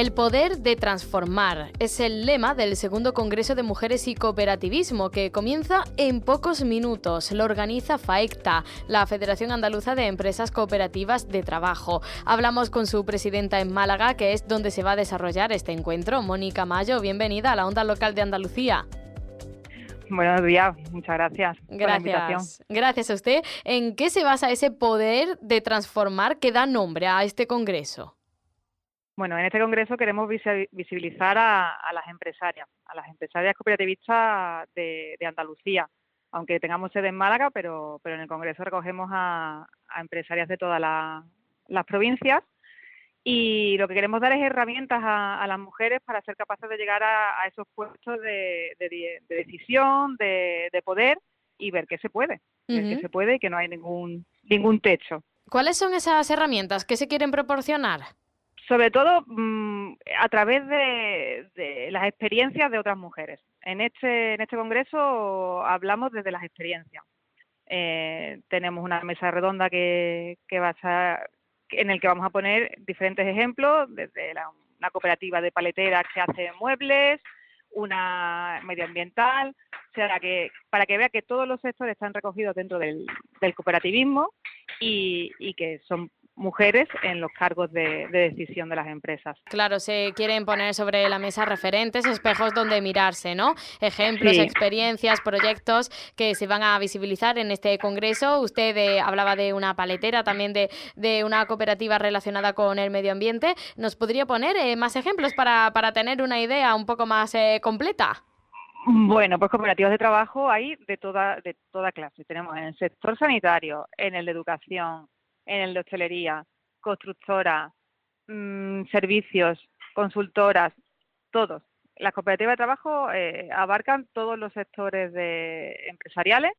El poder de transformar es el lema del segundo Congreso de Mujeres y Cooperativismo que comienza en pocos minutos. Lo organiza FAECTA, la Federación Andaluza de Empresas Cooperativas de Trabajo. Hablamos con su presidenta en Málaga, que es donde se va a desarrollar este encuentro. Mónica Mayo, bienvenida a la Onda Local de Andalucía. Buenos días, muchas gracias. Gracias. Gracias a usted. ¿En qué se basa ese poder de transformar que da nombre a este Congreso? Bueno, en este congreso queremos visibilizar a, las empresarias, a las empresarias cooperativistas de, Andalucía, aunque tengamos sede en Málaga, pero, pero en el congreso recogemos a, empresarias de todas las provincias y lo que queremos dar es herramientas a, las mujeres para ser capaces de llegar a, esos puestos de, decisión, de, poder y ver que se puede, que se puede y que no hay ningún, ningún techo. ¿Cuáles son esas herramientas que se quieren proporcionar? Sobre todo mm, a través de, las experiencias de otras mujeres. En este, en este congreso hablamos desde las experiencias. Eh, tenemos una mesa redonda que, que va a en el que vamos a poner diferentes ejemplos, desde la, una cooperativa de paleteras que hace muebles, una medioambiental, o sea, que, para que vea que todos los sectores están recogidos dentro del, cooperativismo y, y, que son mujeres en los cargos de, decisión de las empresas. Claro, se quieren poner sobre la mesa referentes, espejos donde mirarse, ¿no? Ejemplos, experiencias, proyectos que se van a visibilizar en este congreso. Usted eh, hablaba de una paletera, también de, una cooperativa relacionada con el medio ambiente. ¿Nos podría poner eh, más ejemplos para, tener una idea un poco más eh, completa? Bueno, pues cooperativas de trabajo hay de toda, de toda clase. Tenemos en el sector sanitario, en el de educación, en el de hostelería, constructora, mm, servicios, consultoras, todos. Las cooperativas de trabajo eh, abarcan todos los sectores de empresariales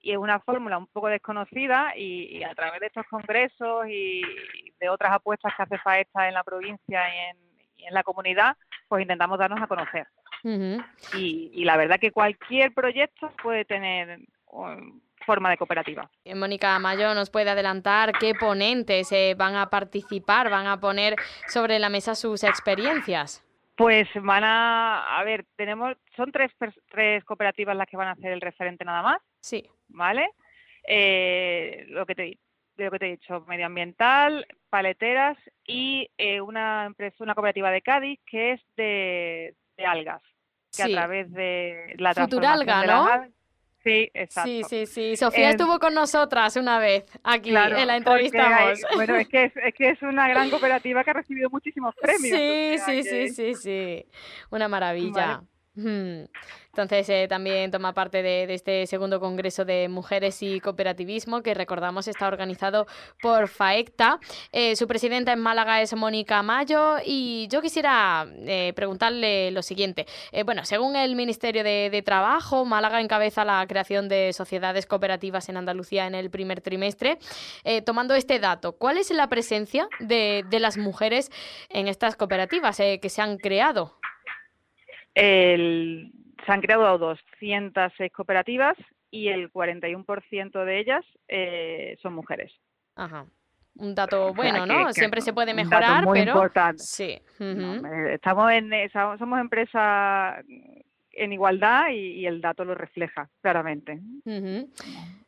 y es una fórmula un poco desconocida y, a través de estos congresos y de otras apuestas que hace FAESTA en la provincia y en, la comunidad, pues intentamos darnos a conocer. y, y, la verdad que cualquier proyecto puede tener um, forma de cooperativa. Eh, Mónica Mayo nos puede adelantar qué ponentes eh, van a participar, van a poner sobre la mesa sus experiencias. Pues van a, a ver, tenemos, son tres, tres cooperativas las que van a hacer el referente nada más. Sí. ¿Vale? Eh, lo que te lo que te he dicho, medioambiental, paleteras y una empresa, una cooperativa de Cádiz que es de, algas, que a través de la Futuralga, ¿no? Sí, exacto. Sí, sí, sí. Sofía estuvo con nosotras una vez aquí en la entrevista. bueno, es que es, que es una gran cooperativa que ha recibido muchísimos premios. Sí, sí, sí, sí, sí. Una maravilla. Entonces eh, también toma parte de, este segundo Congreso de Mujeres y Cooperativismo que recordamos está organizado por FAECTA. Eh, su presidenta en Málaga es Mónica Mayo y yo quisiera eh, preguntarle lo siguiente. bueno, según el Ministerio de, Trabajo, Málaga encabeza la creación de sociedades cooperativas en Andalucía en el primer trimestre. tomando este dato, ¿cuál es la presencia de, de las mujeres en estas cooperativas que se han creado? El, se han creado 206 cooperativas y el 41% de ellas eh, son mujeres. Ajá. Un dato bueno, ¿no? Siempre se puede mejorar, muy pero importante. sí. estamos en somos empresa en igualdad y, el dato lo refleja claramente.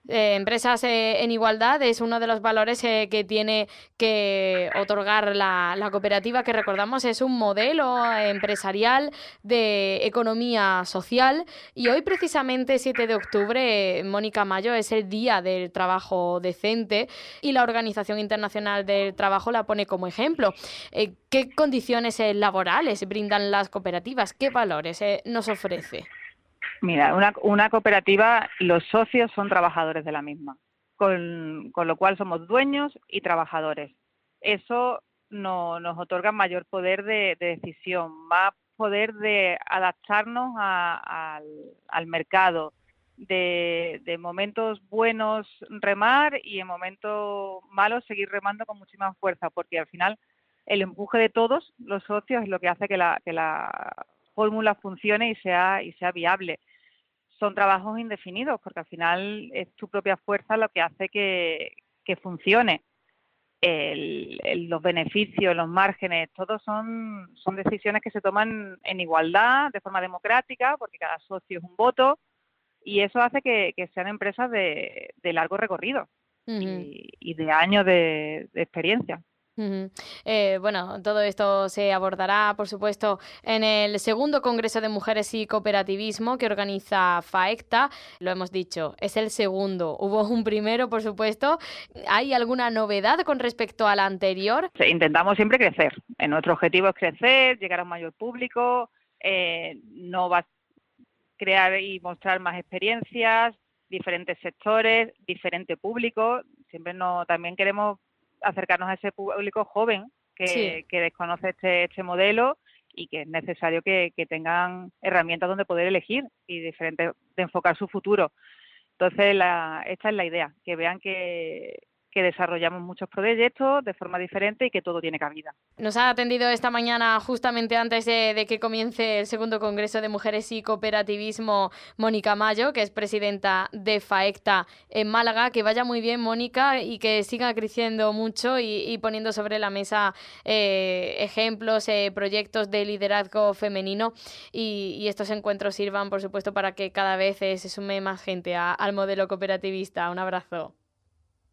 Eh, empresas eh, en igualdad es uno de los valores eh, que tiene que otorgar la, cooperativa, que recordamos es un modelo empresarial de economía social. Y hoy, precisamente, 7 de octubre, Mónica Mayo, es el Día del Trabajo Decente y la Organización Internacional del Trabajo la pone como ejemplo. ¿Qué condiciones laborales brindan las cooperativas? ¿Qué valores nos ofrece? Mira, una, una cooperativa, los socios son trabajadores de la misma, con, con lo cual somos dueños y trabajadores. Eso no, nos otorgan mayor poder de, decisión, más poder de adaptarnos al, mercado, de, de, momentos buenos remar y en momentos malos seguir remando con muchísima fuerza, porque al final el empuje de todos los socios es lo que hace que la, que la fórmula funcione y sea, y sea viable. Son trabajos indefinidos, porque al final es tu propia fuerza lo que hace que, que funcione los beneficios, los márgenes, todos son, son decisiones que se toman en igualdad, de forma democrática, porque cada socio es un voto, y eso hace que, sean empresas de, largo recorrido y, de años de experiencia. Eh, bueno, todo esto se abordará, por supuesto, en el segundo Congreso de Mujeres y Cooperativismo que organiza FAECTA. Lo hemos dicho, es el segundo. Hubo un primero, por supuesto. ¿Hay alguna novedad con respecto al anterior? intentamos siempre crecer. nuestro objetivo es crecer, llegar a un mayor público, eh, no va crear y mostrar más experiencias, diferentes sectores, diferente público. Siempre no, también queremos acercarnos a ese público joven que, desconoce este, este modelo y que es necesario que, tengan herramientas donde poder elegir y diferentes de enfocar su futuro. Entonces, la, esta es la idea, que vean que, que desarrollamos muchos proyectos de forma diferente y que todo tiene cabida. Nos ha atendido esta mañana, justamente antes de, que comience el segundo Congreso de Mujeres y Cooperativismo, Mónica Mayo, que es presidenta de FAECTA en Málaga. Que vaya muy bien, Mónica, y que siga creciendo mucho y, poniendo sobre la mesa eh, ejemplos, eh, proyectos de liderazgo femenino y, estos encuentros sirvan, por supuesto, para que cada vez se sume más gente al modelo cooperativista. Un abrazo.